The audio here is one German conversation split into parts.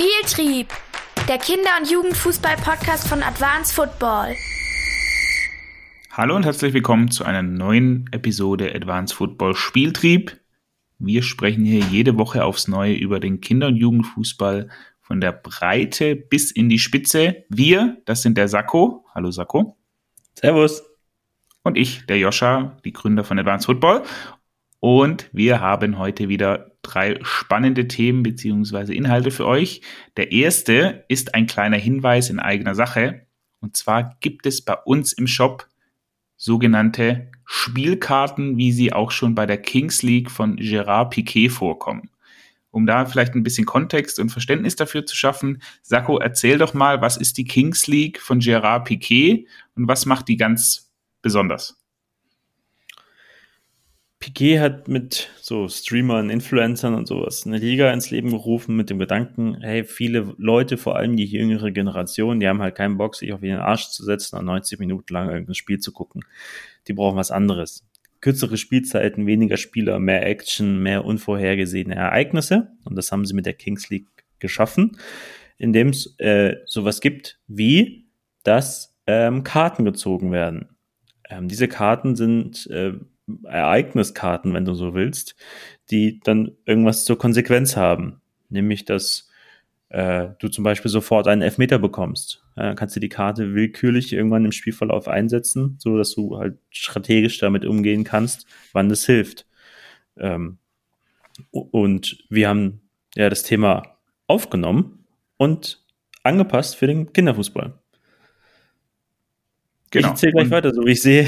Spieltrieb, der Kinder- und Jugendfußball-Podcast von Advanced Football. Hallo und herzlich willkommen zu einer neuen Episode Advanced Football Spieltrieb. Wir sprechen hier jede Woche aufs Neue über den Kinder- und Jugendfußball von der Breite bis in die Spitze. Wir, das sind der Sakko. Hallo Sakko. Servus. Und ich, der Joscha, die Gründer von Advanced Football. Und wir haben heute wieder drei spannende Themen beziehungsweise Inhalte für euch. Der erste ist ein kleiner Hinweis in eigener Sache. Und zwar gibt es bei uns im Shop sogenannte Spielkarten, wie sie auch schon bei der Kings League von Gerard Piquet vorkommen. Um da vielleicht ein bisschen Kontext und Verständnis dafür zu schaffen, Sakko, erzähl doch mal, was ist die Kings League von Gerard Piquet und was macht die ganz besonders? Piquet hat mit so Streamern, Influencern und sowas eine Liga ins Leben gerufen mit dem Gedanken, hey, viele Leute, vor allem die jüngere Generation, die haben halt keinen Bock, sich auf ihren Arsch zu setzen und 90 Minuten lang irgendein Spiel zu gucken. Die brauchen was anderes. Kürzere Spielzeiten, weniger Spieler, mehr Action, mehr unvorhergesehene Ereignisse. Und das haben sie mit der Kings League geschaffen, indem es äh, sowas gibt wie, dass ähm, Karten gezogen werden. Ähm, diese Karten sind äh, Ereigniskarten, wenn du so willst, die dann irgendwas zur Konsequenz haben. Nämlich, dass äh, du zum Beispiel sofort einen Elfmeter bekommst. Dann kannst du die Karte willkürlich irgendwann im Spielverlauf einsetzen, so dass du halt strategisch damit umgehen kannst, wann das hilft. Ähm, und wir haben ja das Thema aufgenommen und angepasst für den Kinderfußball. Genau. Ich erzähle gleich und weiter, so wie ich sehe.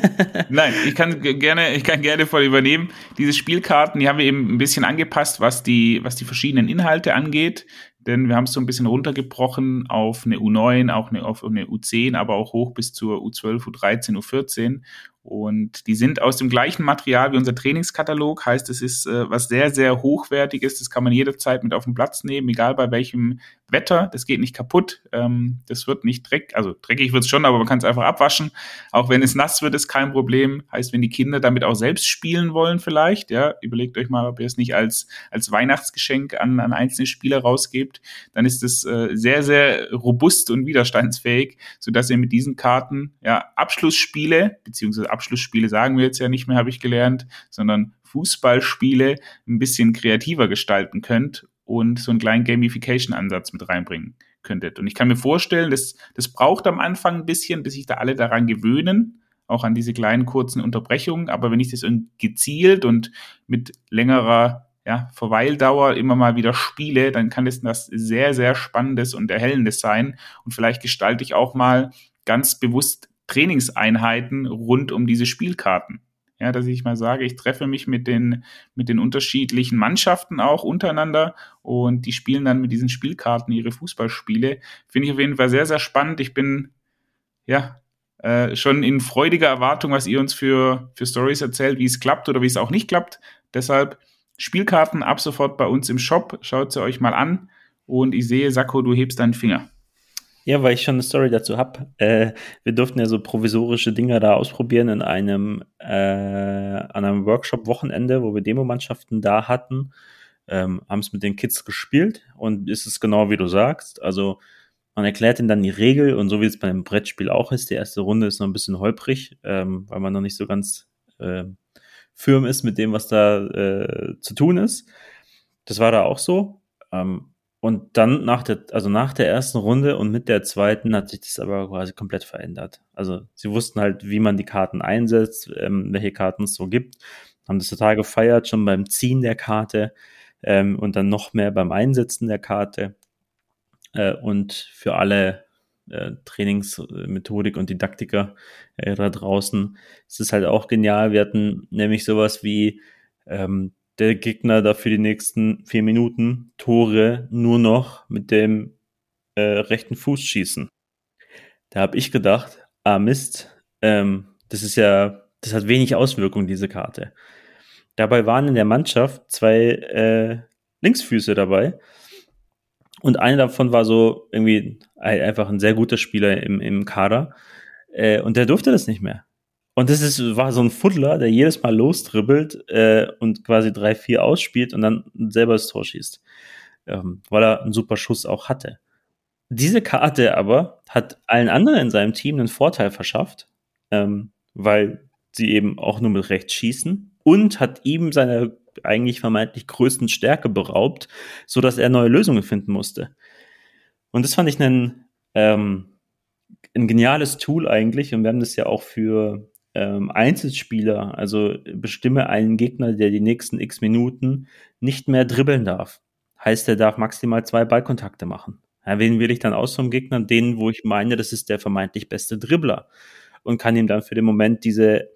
Nein, ich kann gerne, ich kann gerne voll übernehmen. Diese Spielkarten, die haben wir eben ein bisschen angepasst, was die, was die verschiedenen Inhalte angeht. Denn wir haben es so ein bisschen runtergebrochen auf eine U9, auch eine, auf eine U10, aber auch hoch bis zur U12, U13, U14. Und die sind aus dem gleichen Material wie unser Trainingskatalog. Heißt, es ist äh, was sehr, sehr hochwertiges. Das kann man jederzeit mit auf den Platz nehmen, egal bei welchem Wetter. Das geht nicht kaputt. Ähm, das wird nicht dreckig. Also dreckig wird es schon, aber man kann es einfach abwaschen. Auch wenn es nass wird, ist kein Problem. Heißt, wenn die Kinder damit auch selbst spielen wollen, vielleicht, ja, überlegt euch mal, ob ihr es nicht als, als Weihnachtsgeschenk an, an einzelne Spieler rausgebt. Dann ist es äh, sehr, sehr robust und widerstandsfähig, sodass ihr mit diesen Karten ja Abschlussspiele beziehungsweise Abschlussspiele sagen wir jetzt ja nicht mehr, habe ich gelernt, sondern Fußballspiele ein bisschen kreativer gestalten könnt und so einen kleinen Gamification-Ansatz mit reinbringen könntet. Und ich kann mir vorstellen, das, das braucht am Anfang ein bisschen, bis sich da alle daran gewöhnen, auch an diese kleinen kurzen Unterbrechungen. Aber wenn ich das gezielt und mit längerer ja, Verweildauer immer mal wieder spiele, dann kann das sehr, sehr spannendes und erhellendes sein. Und vielleicht gestalte ich auch mal ganz bewusst Trainingseinheiten rund um diese Spielkarten. Ja, dass ich mal sage, ich treffe mich mit den, mit den unterschiedlichen Mannschaften auch untereinander und die spielen dann mit diesen Spielkarten ihre Fußballspiele. Finde ich auf jeden Fall sehr, sehr spannend. Ich bin, ja, äh, schon in freudiger Erwartung, was ihr uns für, für Stories erzählt, wie es klappt oder wie es auch nicht klappt. Deshalb Spielkarten ab sofort bei uns im Shop. Schaut sie euch mal an. Und ich sehe, Sakko, du hebst deinen Finger. Ja, weil ich schon eine Story dazu habe. Äh, wir durften ja so provisorische Dinger da ausprobieren in einem, äh, an einem Workshop-Wochenende, wo wir Demomannschaften da hatten. Ähm, haben es mit den Kids gespielt und ist es genau wie du sagst. Also man erklärt ihnen dann die Regel und so wie es bei einem Brettspiel auch ist, die erste Runde ist noch ein bisschen holprig, ähm, weil man noch nicht so ganz äh, firm ist mit dem, was da äh, zu tun ist. Das war da auch so. Ähm, und dann nach der, also nach der ersten Runde und mit der zweiten hat sich das aber quasi komplett verändert. Also sie wussten halt, wie man die Karten einsetzt, ähm, welche Karten es so gibt, haben das total gefeiert, schon beim Ziehen der Karte ähm, und dann noch mehr beim Einsetzen der Karte. Äh, und für alle äh, Trainingsmethodik und Didaktiker äh, da draußen ist es halt auch genial. Wir hatten nämlich sowas wie ähm, der Gegner dafür die nächsten vier Minuten Tore nur noch mit dem äh, rechten Fuß schießen. Da habe ich gedacht, ah Mist, ähm, das ist ja, das hat wenig Auswirkung, diese Karte. Dabei waren in der Mannschaft zwei äh, Linksfüße dabei. Und einer davon war so irgendwie einfach ein sehr guter Spieler im, im Kader. Äh, und der durfte das nicht mehr. Und das ist, war so ein Fuddler, der jedes Mal lostribbelt äh, und quasi drei, vier ausspielt und dann selber das Tor schießt. ähm, weil er einen super Schuss auch hatte. Diese Karte aber hat allen anderen in seinem Team einen Vorteil verschafft, ähm, weil sie eben auch nur mit rechts schießen und hat ihm seine eigentlich vermeintlich größten Stärke beraubt, so dass er neue Lösungen finden musste. Und das fand ich einen, ähm, ein geniales Tool eigentlich und wir haben das ja auch für ähm, Einzelspieler, also bestimme einen Gegner, der die nächsten x Minuten nicht mehr dribbeln darf. Heißt, er darf maximal zwei Ballkontakte machen. Ja, wen will ich dann aus vom Gegner? Den, wo ich meine, das ist der vermeintlich beste Dribbler. Und kann ihm dann für den Moment diese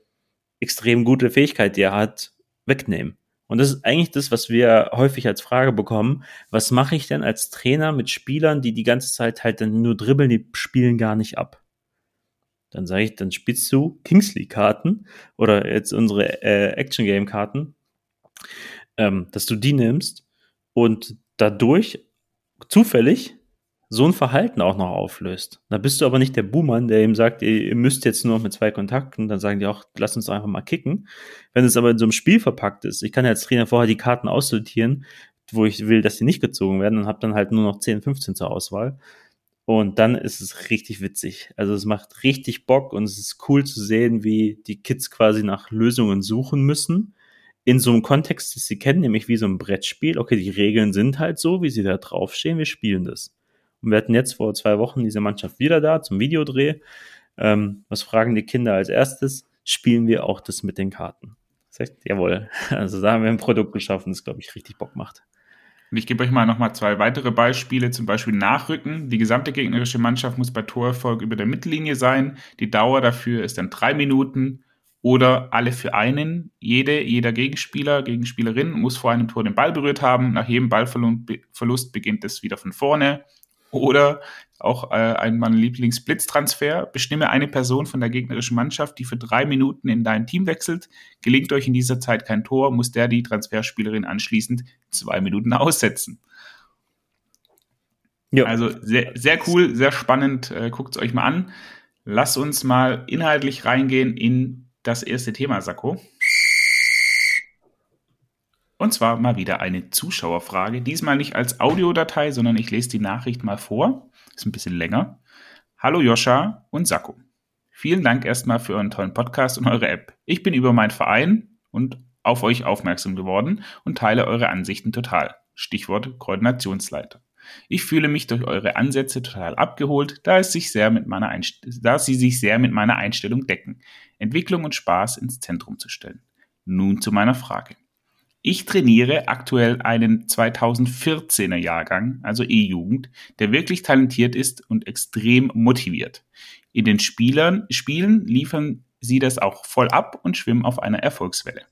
extrem gute Fähigkeit, die er hat, wegnehmen. Und das ist eigentlich das, was wir häufig als Frage bekommen. Was mache ich denn als Trainer mit Spielern, die die ganze Zeit halt dann nur dribbeln, die spielen gar nicht ab? Dann sage ich, dann spielst du Kingsley-Karten oder jetzt unsere äh, Action-Game-Karten, ähm, dass du die nimmst und dadurch zufällig so ein Verhalten auch noch auflöst. Da bist du aber nicht der Buhmann, der ihm sagt, ihr, müsst jetzt nur noch mit zwei Kontakten, dann sagen die auch, lass uns einfach mal kicken. Wenn es aber in so einem Spiel verpackt ist, ich kann ja als Trainer vorher die Karten aussortieren, wo ich will, dass die nicht gezogen werden und habe dann halt nur noch 10, 15 zur Auswahl. Und dann ist es richtig witzig. Also es macht richtig Bock und es ist cool zu sehen, wie die Kids quasi nach Lösungen suchen müssen. In so einem Kontext, das sie kennen, nämlich wie so ein Brettspiel. Okay, die Regeln sind halt so, wie sie da draufstehen. Wir spielen das. Und wir hatten jetzt vor zwei Wochen diese Mannschaft wieder da zum Videodreh. Ähm, was fragen die Kinder als erstes? Spielen wir auch das mit den Karten? Das heißt, jawohl. Also da haben wir ein Produkt geschaffen, das, glaube ich, richtig Bock macht. Und ich gebe euch mal nochmal zwei weitere Beispiele, zum Beispiel Nachrücken. Die gesamte gegnerische Mannschaft muss bei Torerfolg über der Mittellinie sein. Die Dauer dafür ist dann drei Minuten oder alle für einen. Jede, jeder Gegenspieler, Gegenspielerin muss vor einem Tor den Ball berührt haben. Nach jedem Ballverlust beginnt es wieder von vorne. Oder auch äh, ein mein Lieblingsblitztransfer. Bestimme eine Person von der gegnerischen Mannschaft, die für drei Minuten in dein Team wechselt. Gelingt euch in dieser Zeit kein Tor, muss der die Transferspielerin anschließend zwei Minuten aussetzen. Ja. Also sehr, sehr cool, sehr spannend. Äh, Guckt es euch mal an. Lass uns mal inhaltlich reingehen in das erste Thema, Sakko. Und zwar mal wieder eine Zuschauerfrage. Diesmal nicht als Audiodatei, sondern ich lese die Nachricht mal vor. Ist ein bisschen länger. Hallo Joscha und Sakko. Vielen Dank erstmal für euren tollen Podcast und eure App. Ich bin über meinen Verein und auf euch aufmerksam geworden und teile eure Ansichten total. Stichwort Koordinationsleiter. Ich fühle mich durch eure Ansätze total abgeholt, da, es sich sehr mit meiner da sie sich sehr mit meiner Einstellung decken, Entwicklung und Spaß ins Zentrum zu stellen. Nun zu meiner Frage. Ich trainiere aktuell einen 2014er Jahrgang, also E-Jugend, der wirklich talentiert ist und extrem motiviert. In den Spielern, Spielen liefern sie das auch voll ab und schwimmen auf einer Erfolgswelle.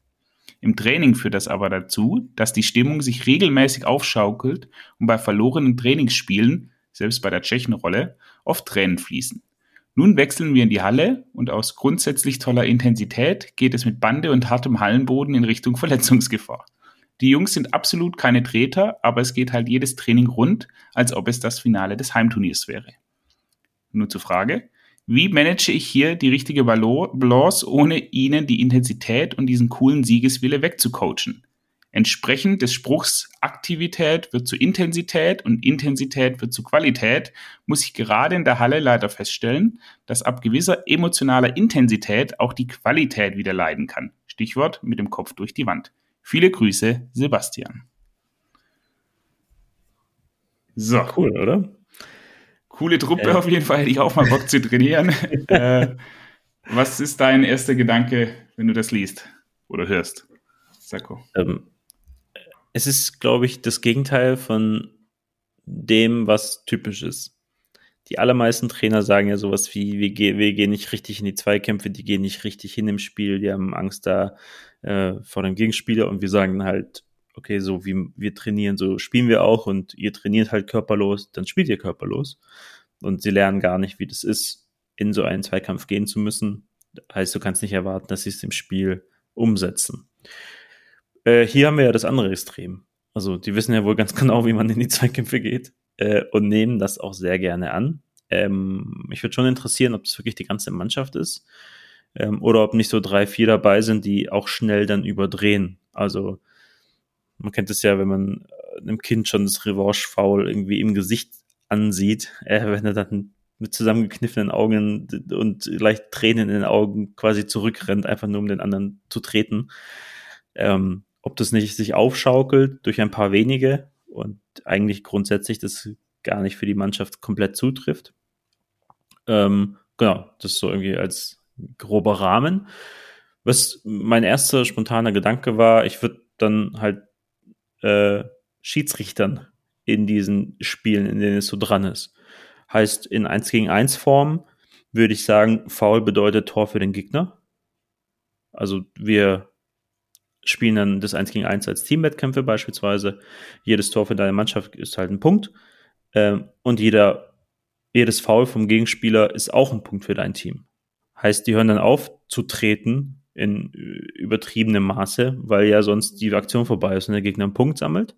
Im Training führt das aber dazu, dass die Stimmung sich regelmäßig aufschaukelt und bei verlorenen Trainingsspielen, selbst bei der Tschechenrolle, oft Tränen fließen. Nun wechseln wir in die Halle und aus grundsätzlich toller Intensität geht es mit Bande und hartem Hallenboden in Richtung Verletzungsgefahr. Die Jungs sind absolut keine Treter, aber es geht halt jedes Training rund, als ob es das Finale des Heimturniers wäre. Nur zur Frage, wie manage ich hier die richtige Balance, ohne ihnen die Intensität und diesen coolen Siegeswille wegzucoachen? Entsprechend des Spruchs Aktivität wird zu Intensität und Intensität wird zu Qualität, muss ich gerade in der Halle leider feststellen, dass ab gewisser emotionaler Intensität auch die Qualität wieder leiden kann. Stichwort mit dem Kopf durch die Wand. Viele Grüße, Sebastian. So. Cool, oder? Coole Truppe äh. auf jeden Fall, hätte ich auch mal Bock zu trainieren. äh, was ist dein erster Gedanke, wenn du das liest oder hörst? Sako. Ähm, es ist, glaube ich, das Gegenteil von dem, was typisch ist. Die allermeisten Trainer sagen ja sowas wie, wir, wir gehen nicht richtig in die Zweikämpfe, die gehen nicht richtig hin im Spiel, die haben Angst da äh, vor dem Gegenspieler und wir sagen halt, okay, so wie wir trainieren, so spielen wir auch und ihr trainiert halt körperlos, dann spielt ihr körperlos. Und sie lernen gar nicht, wie das ist, in so einen Zweikampf gehen zu müssen. Heißt, du kannst nicht erwarten, dass sie es im Spiel umsetzen. Äh, hier haben wir ja das andere Extrem. Also die wissen ja wohl ganz genau, wie man in die Zweikämpfe geht äh, und nehmen das auch sehr gerne an. Ähm, mich würde schon interessieren, ob das wirklich die ganze Mannschaft ist ähm, oder ob nicht so drei, vier dabei sind, die auch schnell dann überdrehen. Also man kennt es ja, wenn man einem Kind schon das Revanche-Foul irgendwie im Gesicht ansieht, äh, wenn er dann mit zusammengekniffenen Augen und leicht Tränen in den Augen quasi zurückrennt, einfach nur um den anderen zu treten. Ähm, ob das nicht sich aufschaukelt durch ein paar wenige und eigentlich grundsätzlich das gar nicht für die Mannschaft komplett zutrifft. Ähm, genau, das so irgendwie als grober Rahmen. Was mein erster spontaner Gedanke war, ich würde dann halt äh, Schiedsrichtern in diesen Spielen, in denen es so dran ist. Heißt, in 1 gegen 1 Form würde ich sagen, Foul bedeutet Tor für den Gegner. Also wir spielen dann das 1 gegen 1 als Teamwettkämpfe beispielsweise. Jedes Tor für deine Mannschaft ist halt ein Punkt. Ähm, und jeder, jedes Foul vom Gegenspieler ist auch ein Punkt für dein Team. Heißt, die hören dann auf zu treten in übertriebenem Maße, weil ja sonst die Aktion vorbei ist und der Gegner einen Punkt sammelt.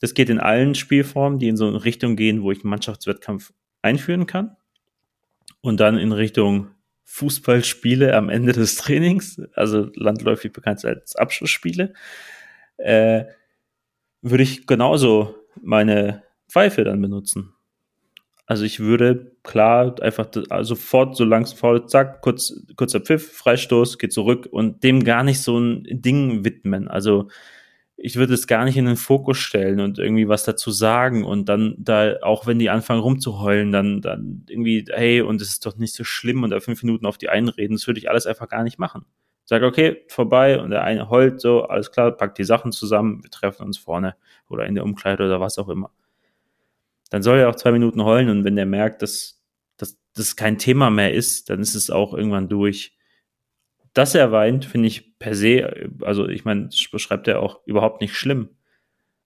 Das geht in allen Spielformen, die in so eine Richtung gehen, wo ich einen Mannschaftswettkampf einführen kann. Und dann in Richtung Fußballspiele am Ende des Trainings, also landläufig bekannt als Abschlussspiele, äh, würde ich genauso meine Pfeife dann benutzen. Also ich würde klar einfach sofort, so langsam faul, zack, kurz, kurzer Pfiff, Freistoß, geht zurück und dem gar nicht so ein Ding widmen. Also ich würde es gar nicht in den Fokus stellen und irgendwie was dazu sagen und dann da, auch wenn die anfangen rumzuheulen, dann, dann irgendwie, hey, und es ist doch nicht so schlimm und da fünf Minuten auf die einreden, das würde ich alles einfach gar nicht machen. Sag, okay, vorbei und der eine heult so, alles klar, packt die Sachen zusammen, wir treffen uns vorne oder in der Umkleide oder was auch immer dann soll er auch zwei Minuten heulen und wenn der merkt, dass, dass das kein Thema mehr ist, dann ist es auch irgendwann durch. Dass er weint, finde ich per se, also ich meine, beschreibt er auch überhaupt nicht schlimm.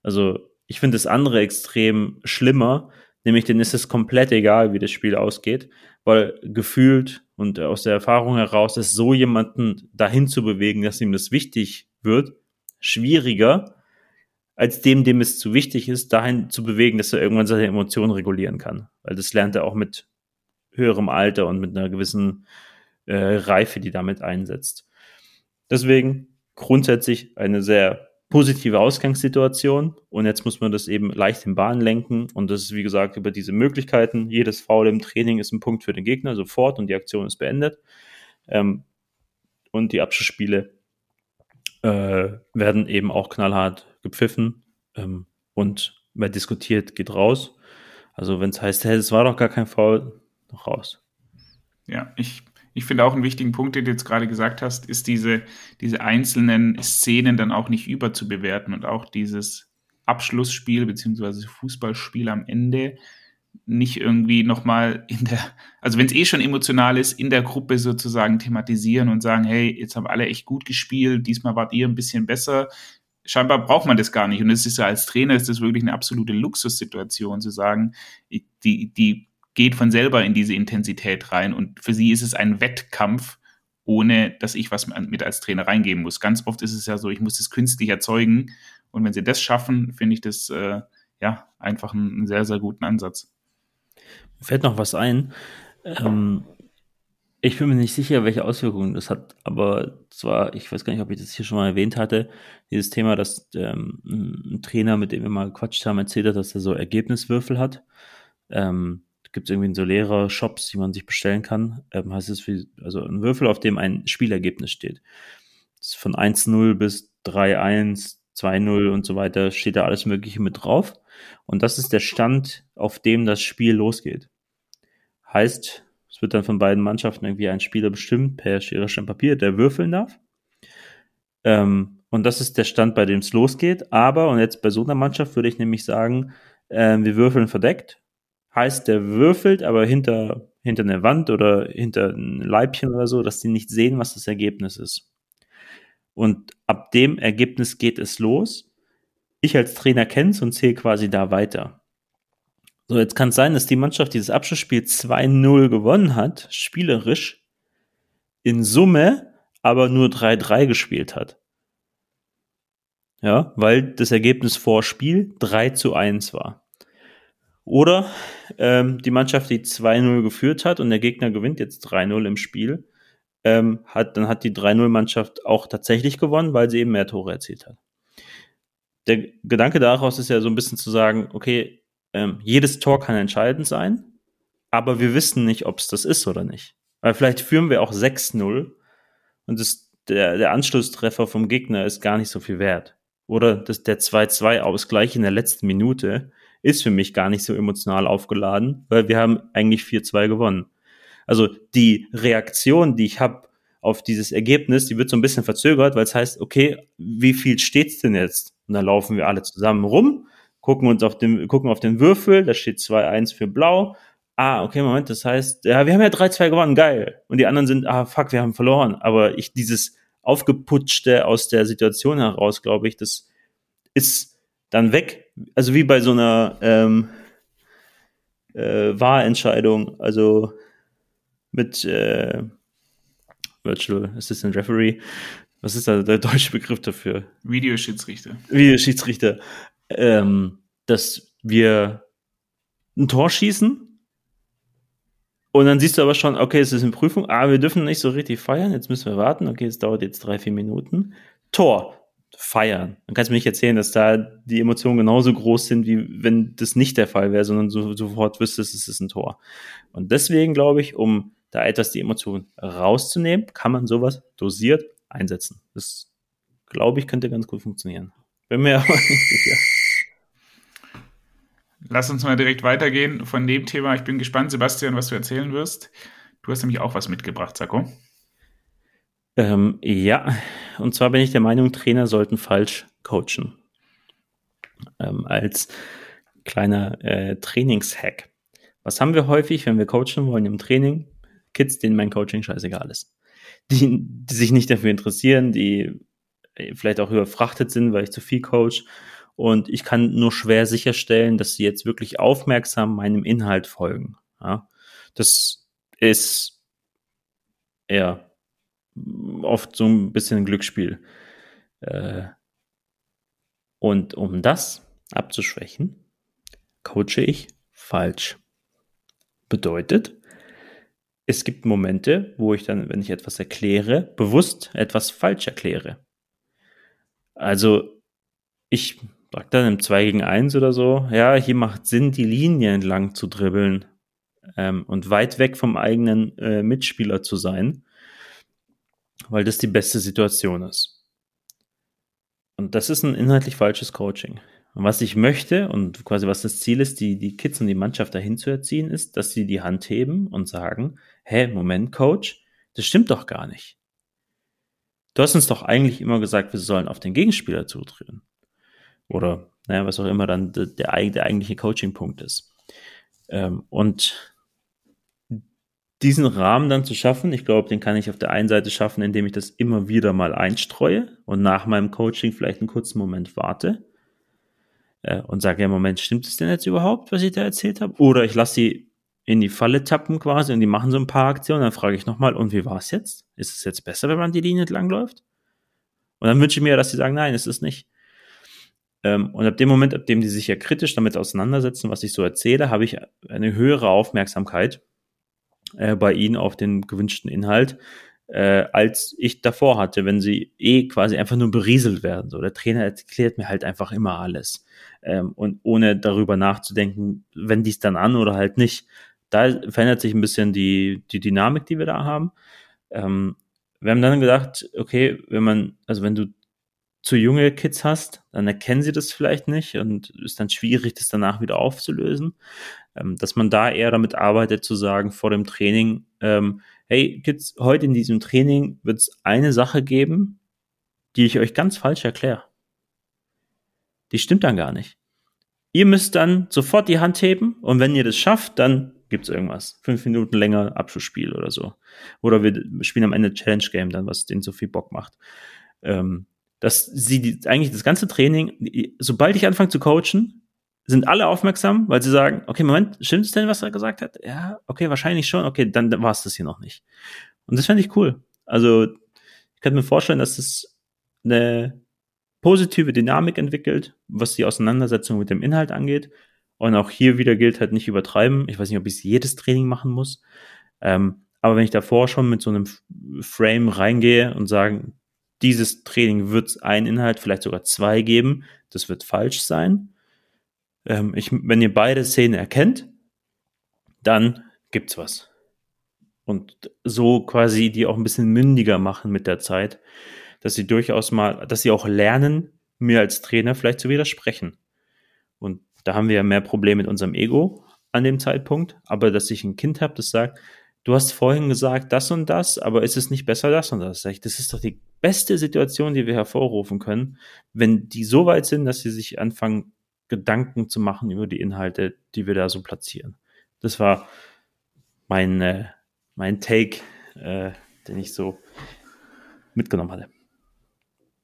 Also ich finde das andere extrem schlimmer, nämlich denen ist es komplett egal, wie das Spiel ausgeht, weil gefühlt und aus der Erfahrung heraus ist so jemanden dahin zu bewegen, dass ihm das wichtig wird, schwieriger, als dem, dem es zu wichtig ist, dahin zu bewegen, dass er irgendwann seine Emotionen regulieren kann. Weil das lernt er auch mit höherem Alter und mit einer gewissen äh, Reife, die damit einsetzt. Deswegen grundsätzlich eine sehr positive Ausgangssituation und jetzt muss man das eben leicht in Bahn lenken und das ist wie gesagt über diese Möglichkeiten. Jedes Foul im Training ist ein Punkt für den Gegner sofort und die Aktion ist beendet. Ähm, und die Abschlussspiele äh, werden eben auch knallhart gepfiffen ähm, und wer diskutiert, geht raus. Also wenn es heißt, hey, es war doch gar kein Foul, noch raus. Ja, ich, ich finde auch einen wichtigen Punkt, den du jetzt gerade gesagt hast, ist diese, diese einzelnen Szenen dann auch nicht überzubewerten und auch dieses Abschlussspiel beziehungsweise Fußballspiel am Ende nicht irgendwie nochmal in der, also wenn es eh schon emotional ist, in der Gruppe sozusagen thematisieren und sagen, hey, jetzt haben alle echt gut gespielt, diesmal wart ihr ein bisschen besser, scheinbar braucht man das gar nicht. Und es ist ja als Trainer ist das wirklich eine absolute Luxussituation zu sagen, die, die geht von selber in diese Intensität rein. Und für sie ist es ein Wettkampf, ohne dass ich was mit als Trainer reingeben muss. Ganz oft ist es ja so, ich muss das künstlich erzeugen. Und wenn sie das schaffen, finde ich das äh, ja einfach einen sehr, sehr guten Ansatz. Fällt noch was ein. Ähm, ich bin mir nicht sicher, welche Auswirkungen das hat, aber zwar, ich weiß gar nicht, ob ich das hier schon mal erwähnt hatte, dieses Thema, dass ähm, ein Trainer, mit dem wir mal gequatscht haben, erzählt hat, dass er so Ergebniswürfel hat. Ähm, gibt es irgendwie so Lehrer-Shops, die man sich bestellen kann. Ähm, heißt es wie, also ein Würfel, auf dem ein Spielergebnis steht. von 1-0 bis 3-1, 2-0 und so weiter steht da alles Mögliche mit drauf. Und das ist der Stand, auf dem das Spiel losgeht. Heißt, es wird dann von beiden Mannschaften irgendwie ein Spieler bestimmt per Schere, Papier, der würfeln darf. Ähm, und das ist der Stand, bei dem es losgeht. Aber, und jetzt bei so einer Mannschaft würde ich nämlich sagen, äh, wir würfeln verdeckt. Heißt, der würfelt, aber hinter, hinter einer Wand oder hinter ein Leibchen oder so, dass die nicht sehen, was das Ergebnis ist. Und ab dem Ergebnis geht es los. Ich als Trainer kenne es und zähle quasi da weiter. So, jetzt kann es sein, dass die Mannschaft dieses Abschlussspiel 2-0 gewonnen hat, spielerisch, in Summe aber nur 3-3 gespielt hat. Ja, weil das Ergebnis vor Spiel 3 zu 1 war. Oder ähm, die Mannschaft, die 2-0 geführt hat und der Gegner gewinnt jetzt 3-0 im Spiel, ähm, hat, dann hat die 3-0-Mannschaft auch tatsächlich gewonnen, weil sie eben mehr Tore erzielt hat. der Gedanke daraus ist ja so ein bisschen zu sagen, okay, ähm, jedes Tor kann entscheidend sein, aber wir wissen nicht, ob es das ist oder nicht. Weil vielleicht führen wir auch 6-0 und das, der, der Anschlusstreffer vom Gegner ist gar nicht so viel wert. Oder das, der 2-2-Ausgleich in der letzten Minute ist für mich gar nicht so emotional aufgeladen, weil wir haben eigentlich 4-2 gewonnen. Also die Reaktion, die ich habe auf dieses Ergebnis, die wird so ein bisschen verzögert, weil es heißt, okay, wie viel steht's denn jetzt? Und dann laufen wir alle zusammen rum, gucken uns auf den, gucken auf den Würfel, da steht 2-1 für blau. Ah, okay, Moment, das heißt, ja, wir haben ja 3-2 gewonnen, geil. Und die anderen sind, ah, fuck, wir haben verloren. Aber ich, dieses aufgeputschte aus der Situation heraus, glaube ich, das ist dann weg. Also wie bei so einer ähm, äh, Wahlentscheidung, also mit äh, Virtual Assistant Referee. Was ist da der deutsche Begriff dafür? Videoschiedsrichter. Videoschiedsrichter. Ähm, dass wir ein Tor schießen und dann siehst du aber schon, okay, es ist eine Prüfung, ah, wir dürfen nicht so richtig feiern, jetzt müssen wir warten, okay, es dauert jetzt drei, vier Minuten. Tor, feiern. Dann kannst du mir nicht erzählen, dass da die Emotionen genauso groß sind, wie wenn das nicht der Fall wäre, sondern so, sofort wüsstest, es ist ein Tor. Und deswegen glaube ich, um da etwas die Emotionen rauszunehmen, kann man sowas dosiert einsetzen. Das, glaube ich, könnte ganz gut funktionieren. Bin mir aber nicht sicher. Lass uns mal direkt weitergehen von dem Thema. Ich bin gespannt, Sebastian, was du erzählen wirst. Du hast nämlich auch was mitgebracht, Sako. Ähm, ja, und zwar bin ich der Meinung, Trainer sollten falsch coachen. Ähm, als kleiner äh, Trainingshack. Was haben wir häufig, wenn wir coachen wollen im Training? Kids, denen mein Coaching scheißegal ist. Die, die sich nicht dafür interessieren, die äh, vielleicht auch überfrachtet sind, weil ich zu viel coach. Und ich kann nur schwer sicherstellen, dass sie jetzt wirklich aufmerksam meinem Inhalt folgen. Ja, das ist ja oft so ein bisschen Glücksspiel. Äh, und um das abzuschwächen, coache ich falsch. Bedeutet, es gibt Momente, wo ich dann, wenn ich etwas erkläre, bewusst etwas falsch erkläre. Also ich sage dann im 2 gegen 1 oder so, ja, hier macht Sinn, die Linie entlang zu dribbeln ähm, und weit weg vom eigenen äh, Mitspieler zu sein, weil das die beste Situation ist. Und das ist ein inhaltlich falsches Coaching. Und was ich möchte und quasi was das Ziel ist, die, die Kids und die Mannschaft dahin zu erziehen, ist, dass sie die Hand heben und sagen, hä, Moment, Coach, das stimmt doch gar nicht. Du hast uns doch eigentlich immer gesagt, wir sollen auf den Gegenspieler zutreten. Oder, naja, was auch immer dann der, der, der eigentliche Coaching-Punkt ist. Ähm, und diesen Rahmen dann zu schaffen, ich glaube, den kann ich auf der einen Seite schaffen, indem ich das immer wieder mal einstreue und nach meinem Coaching vielleicht einen kurzen Moment warte äh, und sage, ja, Moment, stimmt es denn jetzt überhaupt, was ich da erzählt habe? Oder ich lasse sie in die Falle tappen quasi und die machen so ein paar Aktionen, dann frage ich nochmal, und wie war es jetzt? Ist es jetzt besser, wenn man die Linie entlang läuft? Und dann wünsche ich mir, dass sie sagen, nein, es ist nicht. Ähm, und ab dem Moment, ab dem die sich ja kritisch damit auseinandersetzen, was ich so erzähle, habe ich eine höhere Aufmerksamkeit äh, bei ihnen auf den gewünschten Inhalt, äh, als ich davor hatte, wenn sie eh quasi einfach nur berieselt werden. So, der Trainer erklärt mir halt einfach immer alles. Ähm, und ohne darüber nachzudenken, wenn dies dann an oder halt nicht. Da verändert sich ein bisschen die, die Dynamik, die wir da haben. Ähm, wir haben dann gedacht, okay, wenn man, also wenn du zu junge Kids hast, dann erkennen sie das vielleicht nicht und ist dann schwierig, das danach wieder aufzulösen. Ähm, dass man da eher damit arbeitet, zu sagen vor dem Training, ähm, hey Kids, heute in diesem Training wird es eine Sache geben, die ich euch ganz falsch erkläre. Die stimmt dann gar nicht. Ihr müsst dann sofort die Hand heben und wenn ihr das schafft, dann gibt's irgendwas. Fünf Minuten länger Abschlussspiel oder so. Oder wir spielen am Ende Challenge Game dann, was denen so viel Bock macht. Ähm, dass sie die, eigentlich das ganze Training, sobald ich anfange zu coachen, sind alle aufmerksam, weil sie sagen, okay, Moment, stimmt es denn, was er gesagt hat? Ja, okay, wahrscheinlich schon. Okay, dann war es das hier noch nicht. Und das fände ich cool. Also, ich könnte mir vorstellen, dass es eine positive Dynamik entwickelt, was die Auseinandersetzung mit dem Inhalt angeht. Und auch hier wieder gilt halt nicht übertreiben. Ich weiß nicht, ob ich jedes Training machen muss. Ähm, aber wenn ich davor schon mit so einem Frame reingehe und sagen, dieses Training wird einen Inhalt, vielleicht sogar zwei geben. Das wird falsch sein. Ähm, ich, wenn ihr beide Szenen erkennt, dann gibt's was. Und so quasi die auch ein bisschen mündiger machen mit der Zeit, dass sie durchaus mal, dass sie auch lernen, mir als Trainer vielleicht zu widersprechen. Und da haben wir ja mehr Probleme mit unserem Ego an dem Zeitpunkt, aber dass ich ein Kind habe, das sagt, du hast vorhin gesagt das und das, aber ist es nicht besser das und das? Das ist doch die beste Situation, die wir hervorrufen können, wenn die so weit sind, dass sie sich anfangen, Gedanken zu machen über die Inhalte, die wir da so platzieren. Das war mein, äh, mein Take, äh, den ich so mitgenommen hatte.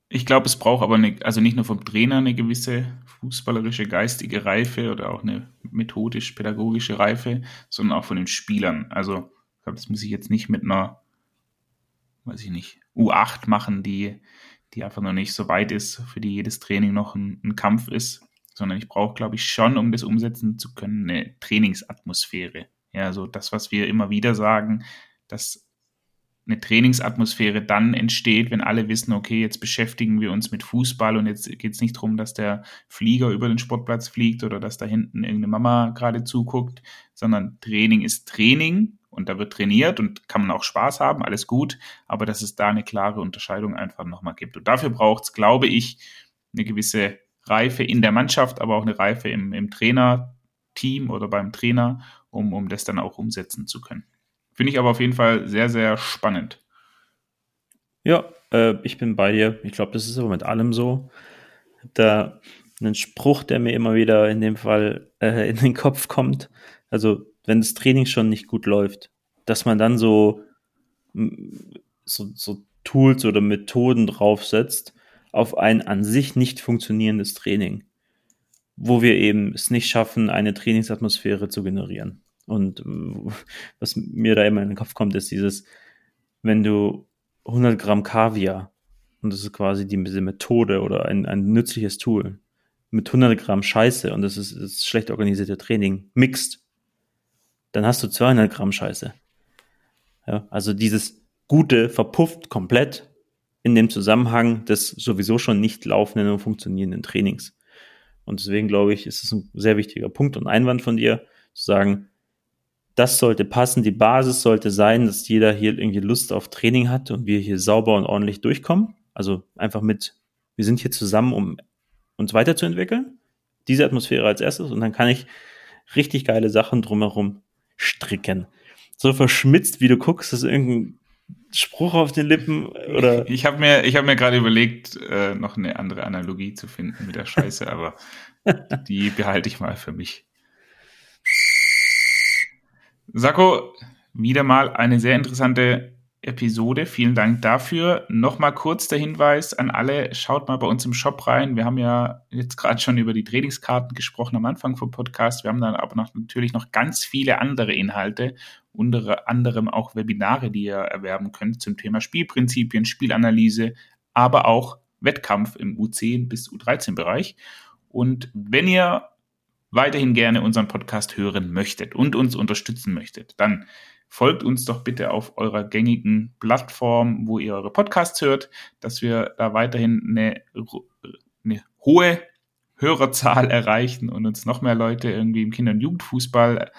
Ich glaube, es braucht aber eine, also nicht nur vom Trainer eine gewisse fußballerische, geistige Reife oder auch eine methodisch-pädagogische Reife, sondern auch von den Spielern. Also, ich glaube, das muss ich jetzt nicht mit einer, weiß ich nicht, U8 machen, die, die einfach noch nicht so weit ist, für die jedes Training noch ein, ein Kampf ist, sondern ich brauche, glaube ich, schon, um das umsetzen zu können, eine Trainingsatmosphäre. Ja, so das, was wir immer wieder sagen, dass eine Trainingsatmosphäre dann entsteht, wenn alle wissen, okay, jetzt beschäftigen wir uns mit Fußball und jetzt geht es nicht darum, dass der Flieger über den Sportplatz fliegt oder dass da hinten irgendeine Mama gerade zuguckt, sondern Training ist Training und da wird trainiert und kann man auch Spaß haben, alles gut, aber dass es da eine klare Unterscheidung einfach nochmal gibt. Und dafür braucht es, glaube ich, eine gewisse Reife in der Mannschaft, aber auch eine Reife im, im Trainerteam oder beim Trainer, um, um das dann auch umsetzen zu können. Finde ich aber auf jeden Fall sehr, sehr spannend. Ja, äh, ich bin bei dir. Ich glaube, das ist aber mit allem so. Da einen Spruch, der mir immer wieder in dem Fall äh, in den Kopf kommt. Also, wenn das Training schon nicht gut läuft, dass man dann so, so, so Tools oder Methoden draufsetzt auf ein an sich nicht funktionierendes Training, wo wir eben es nicht schaffen, eine Trainingsatmosphäre zu generieren. Und äh, was mir da immer in den Kopf kommt, ist dieses, wenn du 100 Gramm Kaviar, und das ist quasi die, diese Methode oder ein, ein nützliches Tool, mit 100 Gramm Scheiße, und das ist das schlecht organisierte Training, mixt, dann hast du 200 Gramm Scheiße. Ja, also dieses Gute verpufft komplett in dem Zusammenhang des sowieso schon nicht laufenden und funktionierenden Trainings. Und deswegen glaube ich, ist es ein sehr wichtiger Punkt und Einwand von dir, zu sagen, das sollte passen. Die Basis sollte sein, dass jeder hier irgendwie Lust auf Training hat und wir hier sauber und ordentlich durchkommen. Also einfach mit, wir sind hier zusammen, um uns weiterzuentwickeln. Diese Atmosphäre als erstes und dann kann ich richtig geile Sachen drumherum stricken. So verschmitzt, wie du guckst, ist irgendein Spruch auf den Lippen oder? Ich habe mir, ich habe mir gerade überlegt, äh, noch eine andere Analogie zu finden mit der Scheiße, aber die behalte ich mal für mich. Sako, wieder mal eine sehr interessante Episode. Vielen Dank dafür. Nochmal kurz der Hinweis an alle, schaut mal bei uns im Shop rein. Wir haben ja jetzt gerade schon über die Trainingskarten gesprochen am Anfang vom Podcast. Wir haben dann aber noch, natürlich noch ganz viele andere Inhalte, unter anderem auch Webinare, die ihr erwerben könnt zum Thema Spielprinzipien, Spielanalyse, aber auch Wettkampf im U10 bis U13 Bereich. Und wenn ihr weiterhin gerne unseren Podcast hören möchtet und uns unterstützen möchtet, dann folgt uns doch bitte auf eurer gängigen Plattform, wo ihr eure Podcasts hört, dass wir da weiterhin eine, eine hohe Hörerzahl erreichen und uns noch mehr Leute irgendwie im Kinder- und Jugendfußball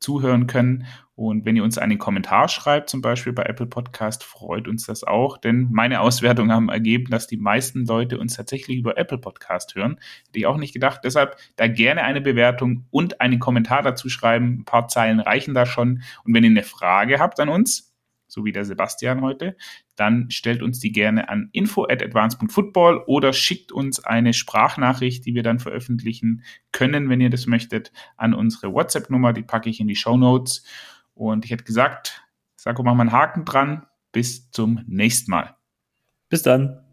zuhören können. Und wenn ihr uns einen Kommentar schreibt, zum Beispiel bei Apple Podcast, freut uns das auch, denn meine Auswertungen haben ergeben, dass die meisten Leute uns tatsächlich über Apple Podcast hören. Hätte ich auch nicht gedacht. Deshalb da gerne eine Bewertung und einen Kommentar dazu schreiben. Ein paar Zeilen reichen da schon. Und wenn ihr eine Frage habt an uns, so wie der Sebastian heute, dann stellt uns die gerne an info at advance.football oder schickt uns eine Sprachnachricht, die wir dann veröffentlichen können, wenn ihr das möchtet, an unsere WhatsApp-Nummer. Die packe ich in die Show Notes. Und ich hätte gesagt, Sako, mach mal einen Haken dran. Bis zum nächsten Mal. Bis dann.